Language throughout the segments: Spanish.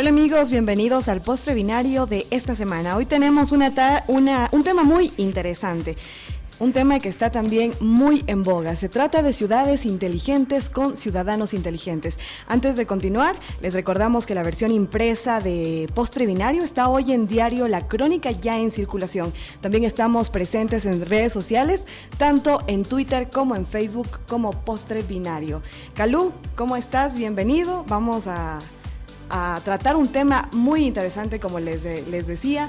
Hola amigos, bienvenidos al postre binario de esta semana. Hoy tenemos una, un tema muy interesante. Un tema que está también muy en boga. Se trata de ciudades inteligentes con ciudadanos inteligentes. Antes de continuar, les recordamos que la versión impresa de Postre Binario está hoy en diario La Crónica ya en circulación. También estamos presentes en redes sociales, tanto en Twitter como en Facebook como Postre Binario. Calú, ¿cómo estás? Bienvenido. Vamos a, tratar un tema muy interesante, como les, les decía,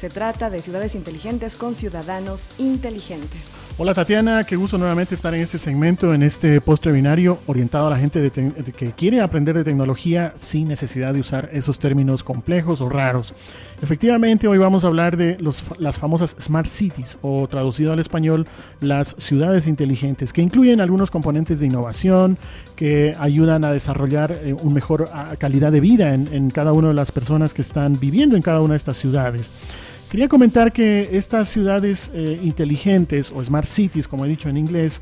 se trata de ciudades inteligentes con ciudadanos inteligentes. Hola Tatiana, qué gusto nuevamente estar en este segmento, en este postre binario orientado a la gente que quiere aprender de tecnología sin necesidad de usar esos términos complejos o raros. Efectivamente, hoy vamos a hablar de las famosas Smart Cities o traducido al español, las ciudades inteligentes, que incluyen algunos componentes de innovación que ayudan a desarrollar eh, una mejor calidad de vida en, en cada una de las personas que están viviendo en cada una de estas ciudades. Quería comentar que estas ciudades eh, inteligentes o smart cities, como he dicho en inglés,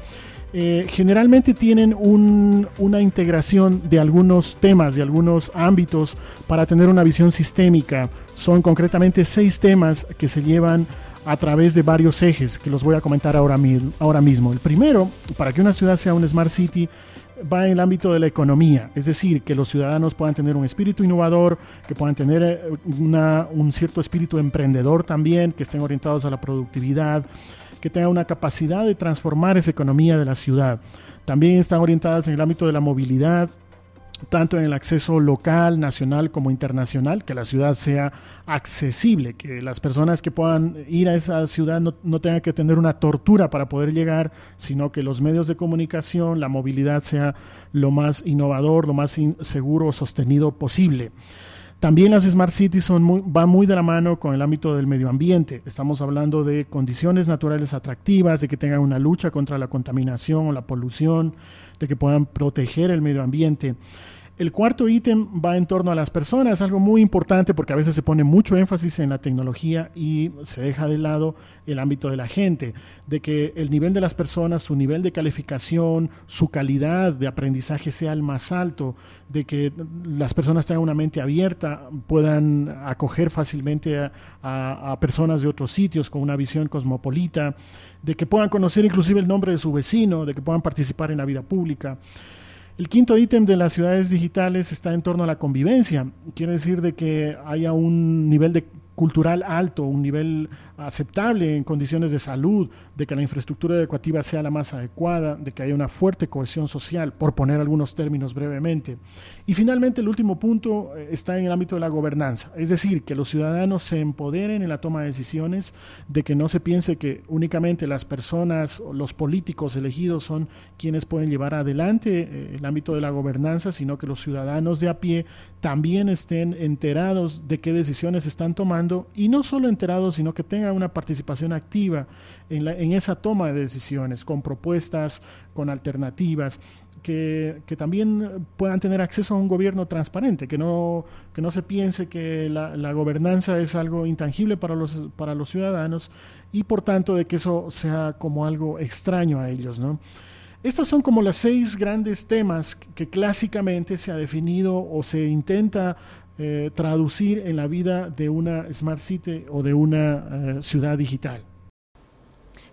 eh, generalmente tienen una integración de algunos temas, de algunos ámbitos para tener una visión sistémica. Son concretamente seis temas que se llevan a través de varios ejes que los voy a comentar ahora, ahora mismo. El primero, para que una ciudad sea un smart city, va en el ámbito de la economía, es decir, que los ciudadanos puedan tener un espíritu innovador, que puedan tener eh, un cierto espíritu emprendedor también, que estén orientados a la productividad, que tengan una capacidad de transformar esa economía de la ciudad. También están orientadas en el ámbito de la movilidad, tanto en el acceso local, nacional como internacional, que la ciudad sea accesible, que las personas que puedan ir a esa ciudad no, tengan que tener una tortura para poder llegar, sino que los medios de comunicación, la movilidad sea lo más innovador, lo más seguro, sostenido posible. También las Smart Cities van muy de la mano con el ámbito del medio ambiente. Estamos hablando de condiciones naturales atractivas, de que tengan una lucha contra la contaminación o la polución, de que puedan proteger el medio ambiente. El cuarto ítem va en torno a las personas, algo muy importante porque a veces se pone mucho énfasis en la tecnología y se deja de lado el ámbito de la gente, de que el nivel de las personas, su nivel de calificación, su calidad de aprendizaje sea el más alto, de que las personas tengan una mente abierta, puedan acoger fácilmente a, a personas de otros sitios con una visión cosmopolita, de que puedan conocer inclusive el nombre de su vecino, de que puedan participar en la vida pública. El quinto ítem de las ciudades digitales está en torno a la convivencia. Quiere decir de que haya un nivel de cultural alto, un nivel aceptable en condiciones de salud, de que la infraestructura educativa sea la más adecuada, de que haya una fuerte cohesión social, por poner algunos términos brevemente. Y finalmente, el último punto eh, está en el ámbito de la gobernanza, es decir, que los ciudadanos se empoderen en la toma de decisiones, de que no se piense que únicamente las personas los políticos elegidos son quienes pueden llevar adelante eh, el ámbito de la gobernanza, sino que los ciudadanos de a pie también estén enterados de qué decisiones están tomando y no solo enterados, sino que tengan una participación activa en, esa toma de decisiones, con propuestas, con alternativas. Que, que, también puedan tener acceso a un gobierno transparente, que no, que no se piense que la, gobernanza es algo intangible para los, para los ciudadanos y por tanto de que eso sea como algo extraño a ellos. ¿no? Estos son como los seis grandes temas que clásicamente se ha definido o se intenta eh, traducir en la vida de una Smart City o de una eh, ciudad digital.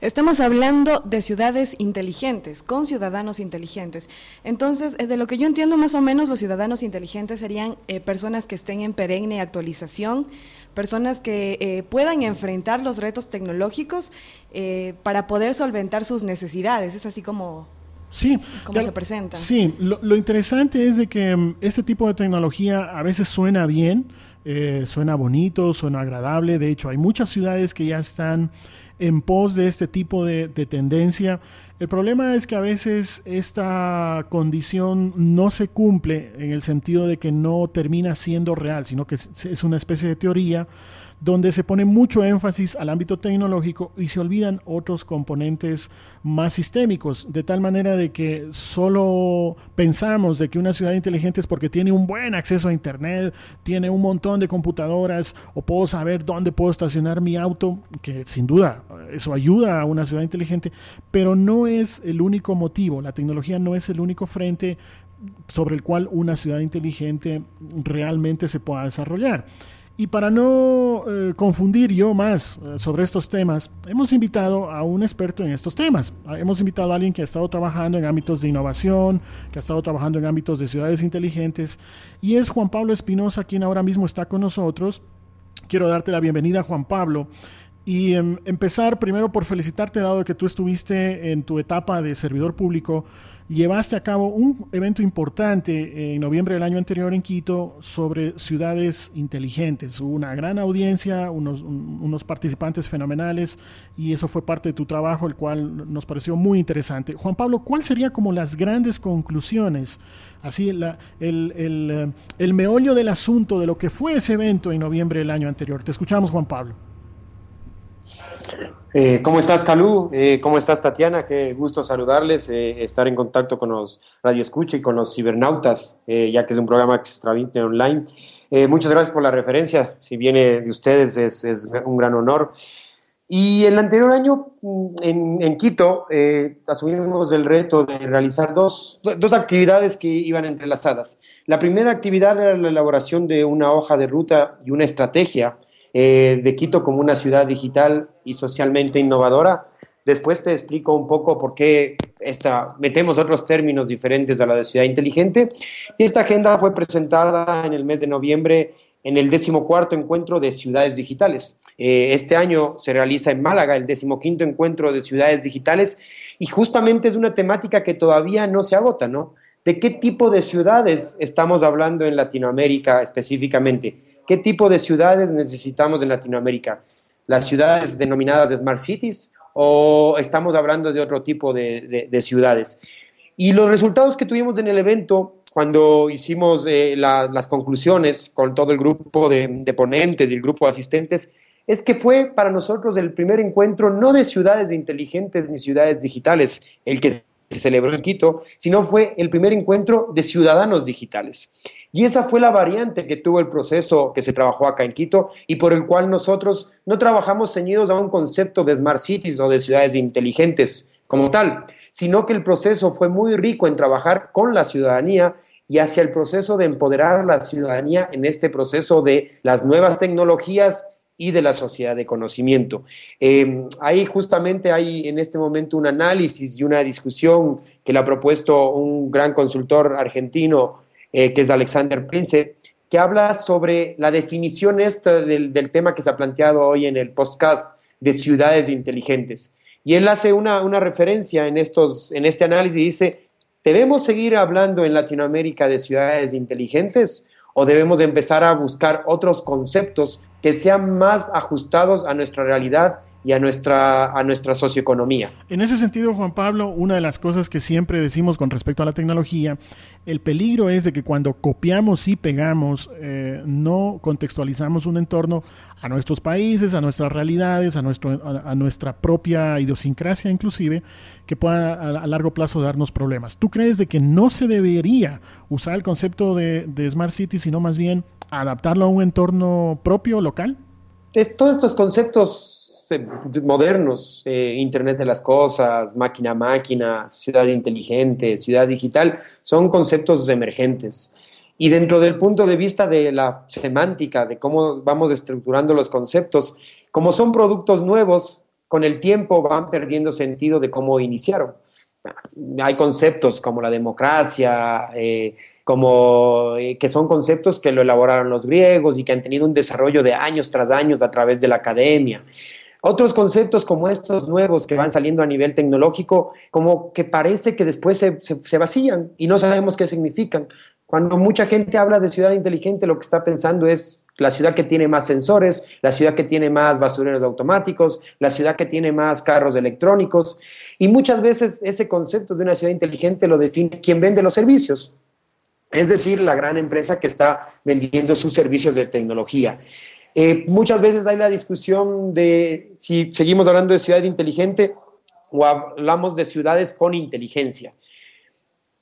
Estamos hablando de ciudades inteligentes, con ciudadanos inteligentes. Entonces, eh, de lo que yo entiendo más o menos, los ciudadanos inteligentes serían personas que estén en perenne actualización, personas que puedan enfrentar los retos tecnológicos para poder solventar sus necesidades. Es así como, Sí. ¿Cómo se presenta? Sí, lo, interesante es de que mm, este tipo de tecnología a veces suena bien, eh, suena bonito, suena agradable. De hecho, hay muchas ciudades que ya están en pos de este tipo de, tendencia. El problema es que a veces esta condición no se cumple en el sentido de que no termina siendo real, sino que es una especie de teoría donde se pone mucho énfasis al ámbito tecnológico y se olvidan otros componentes más sistémicos, de tal manera de que solo pensamos de que una ciudad inteligente es porque tiene un buen acceso a Internet, tiene un montón de computadoras o puedo saber dónde puedo estacionar mi auto, que sin duda eso ayuda a una ciudad inteligente, pero no es el único motivo, la tecnología no es el único frente sobre el cual una ciudad inteligente realmente se pueda desarrollar. Y para no eh, confundir yo más eh, sobre estos temas, hemos invitado a un experto en estos temas. Ah, hemos invitado a alguien que ha estado trabajando en ámbitos de innovación, que ha estado trabajando en ámbitos de ciudades inteligentes, y es Juan Pablo Espinosa quien ahora mismo está con nosotros. Quiero darte la bienvenida, Juan Pablo. Y em, empezar primero por felicitarte, dado que tú estuviste en tu etapa de servidor público llevaste a cabo un evento importante en noviembre del año anterior en Quito sobre ciudades inteligentes. Hubo una gran audiencia, unos, unos, participantes fenomenales y eso fue parte de tu trabajo, el cual nos pareció muy interesante. Juan Pablo, ¿cuáles serían como las grandes conclusiones, así la, el, el, el meollo del asunto de lo que fue ese evento en noviembre del año anterior? Te escuchamos, Juan Pablo. Eh, ¿Cómo estás, Calú? Eh, ¿Cómo estás, Tatiana? Qué gusto saludarles, eh, estar en contacto con los Radio Escucha y con los cibernautas, ya que es un programa transmite online. muchas gracias por la referencia. Si viene de ustedes, es, un gran honor. Y el anterior año, mm, en, Quito, asumimos el reto de realizar dos, dos actividades que iban entrelazadas. La primera actividad era la elaboración de una hoja de ruta y una estrategia eh, de Quito como una ciudad digital y socialmente innovadora. Después te explico un poco por qué esta, metemos otros términos diferentes a la de ciudad inteligente. Y esta agenda fue presentada en el mes de noviembre en el decimocuarto encuentro de ciudades digitales. Eh, este año se realiza en Málaga el decimoquinto encuentro de ciudades digitales y justamente es una temática que todavía no se agota, ¿no? ¿De qué tipo de ciudades estamos hablando en Latinoamérica específicamente? ¿Qué tipo de ciudades necesitamos en Latinoamérica? ¿Las ciudades denominadas Smart Cities o estamos hablando de otro tipo de, ciudades? Y los resultados que tuvimos en el evento, cuando hicimos eh, las conclusiones con todo el grupo de, de ponentes y el grupo de asistentes, es que fue para nosotros el primer encuentro no de ciudades inteligentes ni ciudades digitales, el que se celebró en Quito, sino fue el primer encuentro de ciudadanos digitales. Y esa fue la variante que tuvo el proceso que se trabajó acá en Quito y por el cual nosotros no trabajamos ceñidos a un concepto de smart cities o de ciudades inteligentes como tal, sino que el proceso fue muy rico en trabajar con la ciudadanía y hacia el proceso de empoderar a la ciudadanía en este proceso de las nuevas tecnologías y de la sociedad de conocimiento. Eh, ahí justamente hay en este momento un análisis y una discusión que le ha propuesto un gran consultor argentino, eh, que es Alexander Prince, que habla sobre la definición esta del, tema que se ha planteado hoy en el podcast de ciudades inteligentes. Y él hace una, una referencia en, estos, en este análisis y dice, ¿debemos seguir hablando en Latinoamérica de ciudades inteligentes o debemos de empezar a buscar otros conceptos que sean más ajustados a nuestra realidad y a nuestra, a nuestra socioeconomía. En ese sentido, Juan Pablo, una de las cosas que siempre decimos con respecto a la tecnología, el peligro es de que cuando copiamos y pegamos, eh, no contextualizamos un entorno a nuestros países, a nuestras realidades, a, nuestro, a, nuestra propia idiosincrasia inclusive, que pueda a, largo plazo darnos problemas. ¿Tú crees de que no se debería usar el concepto de, de Smart City, sino más bien adaptarlo a un entorno propio, local? Es, todos estos conceptos eh, modernos, eh, Internet de las Cosas, máquina a máquina, ciudad inteligente, ciudad digital, son conceptos emergentes. Y dentro del punto de vista de la semántica, de cómo vamos estructurando los conceptos, como son productos nuevos, con el tiempo van perdiendo sentido de cómo iniciaron. Hay conceptos como la democracia, eh, como que son conceptos que lo elaboraron los griegos y que han tenido un desarrollo de años tras años a través de la academia. Otros conceptos como estos nuevos que van saliendo a nivel tecnológico, como que parece que después se, vacían y no sabemos qué significan. Cuando mucha gente habla de ciudad inteligente, lo que está pensando es la ciudad que tiene más sensores, la ciudad que tiene más basureros automáticos, la ciudad que tiene más carros electrónicos. Y muchas veces ese concepto de una ciudad inteligente lo define quien vende los servicios, es decir, la gran empresa que está vendiendo sus servicios de tecnología. Eh, muchas veces hay la discusión de si seguimos hablando de ciudad inteligente o hablamos de ciudades con inteligencia.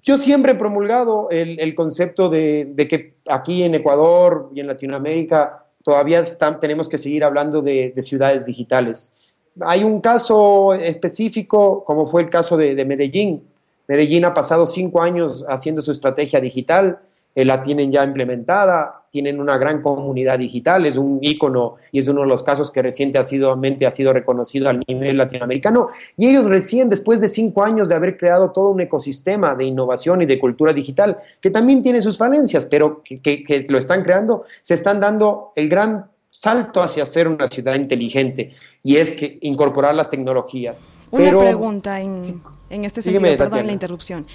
Yo siempre he promulgado el, concepto de, que aquí en Ecuador y en Latinoamérica todavía tenemos que seguir hablando de, ciudades digitales. Hay un caso específico, como fue el caso de, Medellín, Medellín ha pasado cinco años haciendo su estrategia digital, eh, la tienen ya implementada, tienen una gran comunidad digital, es un ícono y es uno de los casos que recientemente ha sido reconocido a nivel latinoamericano. Y ellos recién, después de cinco años de haber creado todo un ecosistema de innovación y de cultura digital, que también tiene sus falencias, pero que, que lo están creando, se están dando el gran salto hacia ser una ciudad inteligente y es que incorporar las tecnologías. Una pregunta en, este sentido, perdón la interrupción.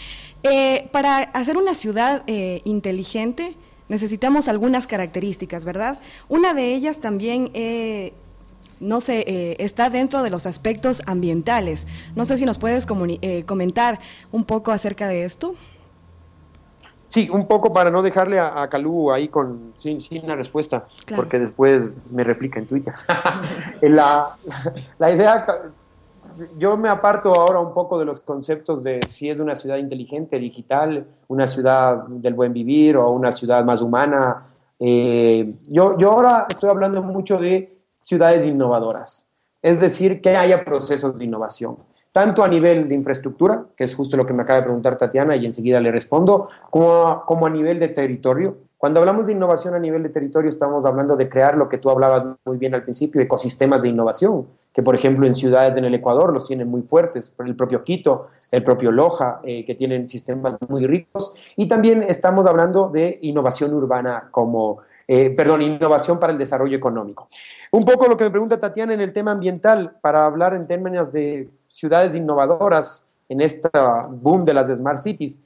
Eh, para hacer una ciudad eh, inteligente necesitamos algunas características, ¿verdad? Una de ellas también eh, no sé, está dentro de los aspectos ambientales. No sé si nos puedes comentar un poco acerca de esto. Sí, un poco para no dejarle a, Calú ahí con, sin, sin una respuesta, porque después me replica en Twitter. la, la idea, yo me aparto ahora un poco de los conceptos de si es una ciudad inteligente, digital, una ciudad del buen vivir o una ciudad más humana. Eh, yo, yo ahora estoy hablando mucho de ciudades innovadoras, es decir, que haya procesos de innovación tanto a nivel de infraestructura, que es justo lo que me acaba de preguntar Tatiana y enseguida le respondo, como como a nivel de territorio. Cuando hablamos de innovación a nivel de territorio, estamos hablando de crear lo que tú hablabas muy bien al principio, ecosistemas de innovación, que por ejemplo en ciudades en el Ecuador los tienen muy fuertes, el propio Quito, el propio Loja, eh, que tienen sistemas muy ricos. Y también estamos hablando de innovación urbana como, eh, perdón, innovación para el desarrollo económico. Un poco lo que me pregunta Tatiana en el tema ambiental, para hablar en términos de ciudades innovadoras en esta boom de las smart cities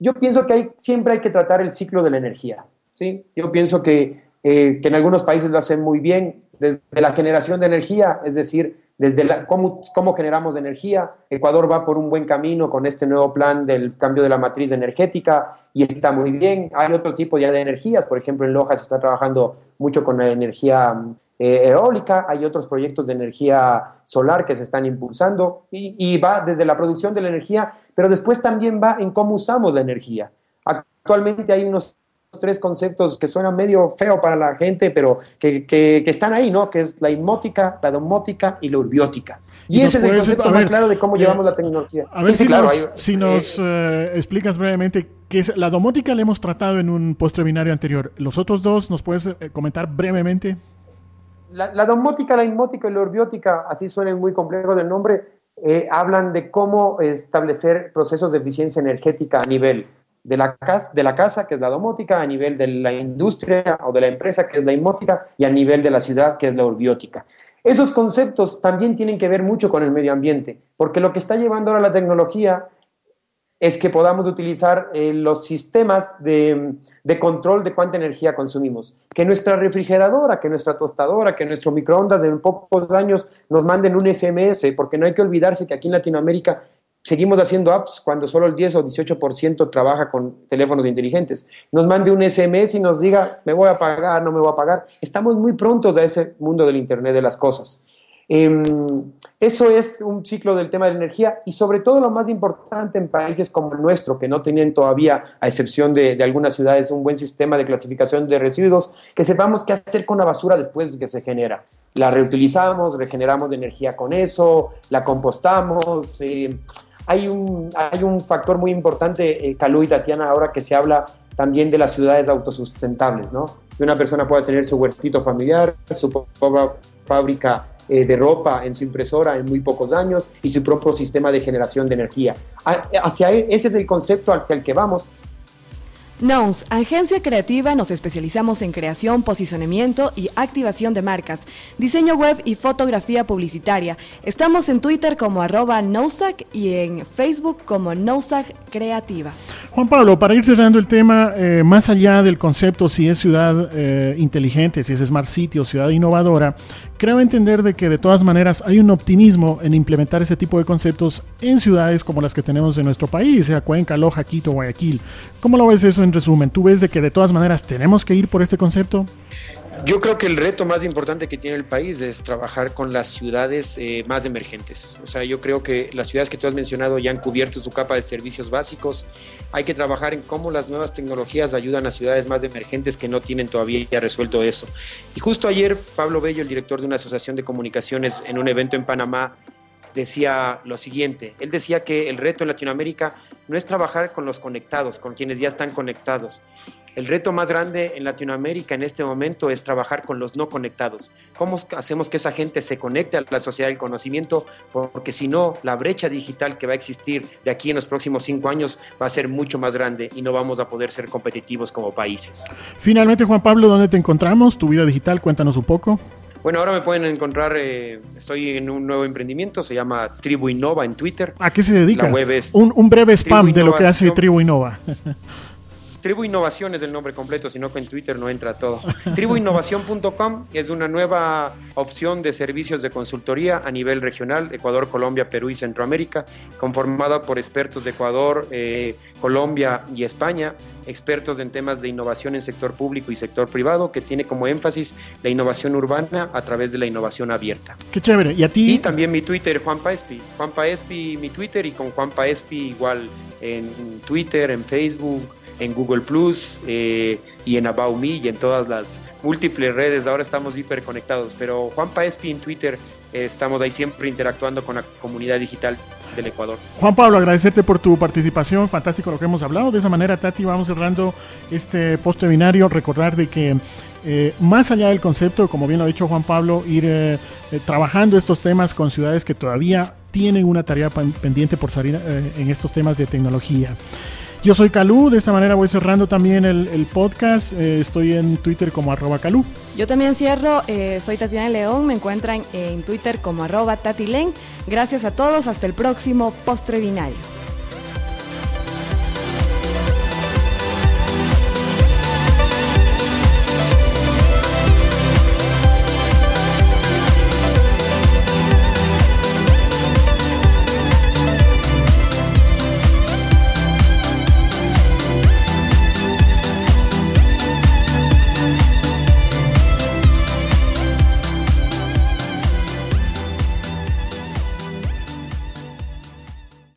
yo pienso que hay, siempre hay que tratar el ciclo de la energía. ¿sí? Yo pienso que, eh, que en algunos países lo hacen muy bien, desde la generación de energía, es decir, desde cómo, cómo generamos energía. Ecuador va por un buen camino con este nuevo plan del cambio de la matriz energética y está muy bien. Hay otro tipo ya de energías, por ejemplo, en Loja se está trabajando mucho con la energía eh, eólica, hay otros proyectos de energía solar que se están impulsando y, va desde la producción de la energía, pero después también va en cómo usamos la energía. Actualmente hay unos tres conceptos que suenan medio feo para la gente, pero que, que, están ahí, ¿no? Que es la inmótica, la domótica y la urbiótica. Y, ese es el concepto más claro de cómo eh, llevamos la tecnología. A ver si, nos, si nos eh, explicas brevemente qué es la domótica, la hemos tratado en un postre binario anterior. Los otros dos, ¿nos puedes comentar brevemente? la, domótica, la inmótica y la orbiótica, así suenan muy complejos del nombre, eh, hablan de cómo establecer procesos de eficiencia energética a nivel de la, casa, de la casa, que es la domótica, a nivel de la industria o de la empresa, que es la inmótica, y a nivel de la ciudad, que es la orbiótica. Esos conceptos también tienen que ver mucho con el medio ambiente, porque lo que está llevando ahora la tecnología es que podamos utilizar eh, los sistemas de, control de cuánta energía consumimos. Que nuestra refrigeradora, que nuestra tostadora, que nuestro microondas en pocos años nos manden un SMS, porque no hay que olvidarse que aquí en Latinoamérica seguimos haciendo apps cuando solo el 10 o 18% trabaja con teléfonos inteligentes. Nos mande un SMS y nos diga, me voy a pagar, no me voy a pagar. Estamos muy prontos a ese mundo del Internet de las cosas. Em, eso es un ciclo del tema de la energía y sobre todo lo más importante en países como el nuestro, que no tienen todavía, a excepción de, algunas ciudades, un buen sistema de clasificación de residuos, que sepamos qué hacer con la basura después de que se genera. La reutilizamos, regeneramos de energía con eso, la compostamos. Eh, hay, un, hay un factor muy importante, eh, Calú y Tatiana, ahora que se habla también de las ciudades autosustentables, ¿no? Que una persona pueda tener su huertito familiar, su fábrica eh, de ropa en su impresora en muy pocos años y su propio sistema de generación de energía. Hacia e, ese es el concepto hacia el que vamos Nous, agencia creativa, nos especializamos en creación, posicionamiento y activación de marcas, diseño web y fotografía publicitaria. Estamos en Twitter como arroba Nousac y en Facebook como Nousac Creativa. Juan Pablo, para ir cerrando el tema, eh, más allá del concepto si es ciudad eh, inteligente, si es Smart City o ciudad innovadora, creo entender de que de todas maneras hay un optimismo en implementar ese tipo de conceptos en ciudades como las que tenemos en nuestro país, sea Cuenca, Loja, Quito, Guayaquil. ¿Cómo lo ves eso en resumen? ¿Tú ves de que de todas maneras tenemos que ir por este concepto? Yo creo que el reto más importante que tiene el país es trabajar con las ciudades eh, más emergentes. O sea, yo creo que las ciudades que tú has mencionado ya han cubierto su capa de servicios básicos. Hay que trabajar en cómo las nuevas tecnologías ayudan a ciudades más emergentes que no tienen todavía resuelto eso. Y justo ayer, Pablo Bello, el director de una asociación de comunicaciones, en un evento en Panamá, decía lo siguiente. Él decía que el reto en Latinoamérica no es trabajar con los conectados, con quienes ya están conectados. El reto más grande en Latinoamérica en este momento es trabajar con los no conectados. ¿Cómo hacemos que esa gente se conecte a la sociedad del conocimiento? Porque si no, la brecha digital que va a existir de aquí en los próximos cinco años va a ser mucho más grande y no vamos a poder ser competitivos como países. Finalmente, Juan Pablo, ¿dónde te encontramos? Tu vida digital, cuéntanos un poco. Bueno, ahora me pueden encontrar, eh, estoy en un nuevo emprendimiento, se llama Tribu Innova en Twitter. ¿A qué se dedica? un, un, breve spam de lo que hace Tribu Innova. Tribu Innovación es el nombre completo, sino que en Twitter no entra todo. Tribuinnovación.com es una nueva opción de servicios de consultoría a nivel regional, Ecuador, Colombia, Perú y Centroamérica, conformada por expertos de Ecuador, eh, Colombia y España, expertos en temas de innovación en sector público y sector privado, que tiene como énfasis la innovación urbana a través de la innovación abierta. Qué chévere. ¿Y a ti? Y también mi Twitter, Juanpa Espi. Juanpa Espi, mi Twitter, y con Juanpa Espi igual en Twitter, en Facebook, en Google Plus eh, y en About Me y en todas las múltiples redes. Ahora estamos hiperconectados. Pero Juan Paespi en Twitter eh, estamos ahí siempre interactuando con la comunidad digital del Ecuador. Juan Pablo, agradecerte por tu participación, fantástico lo que hemos hablado. De esa manera, Tati, vamos cerrando este post binario. Recordar de que eh, más allá del concepto, como bien lo ha dicho Juan Pablo, ir trabajando estos temas con ciudades que todavía tienen una tarea pendiente por salir en estos temas de tecnología. Yo soy Calú, de esta manera voy cerrando también el, podcast. Eh, estoy en Twitter como arroba Calú. Yo también cierro, eh, soy Tatiana León, me encuentran en Twitter como arroba Tatilen. Gracias a todos, hasta el próximo postre binario.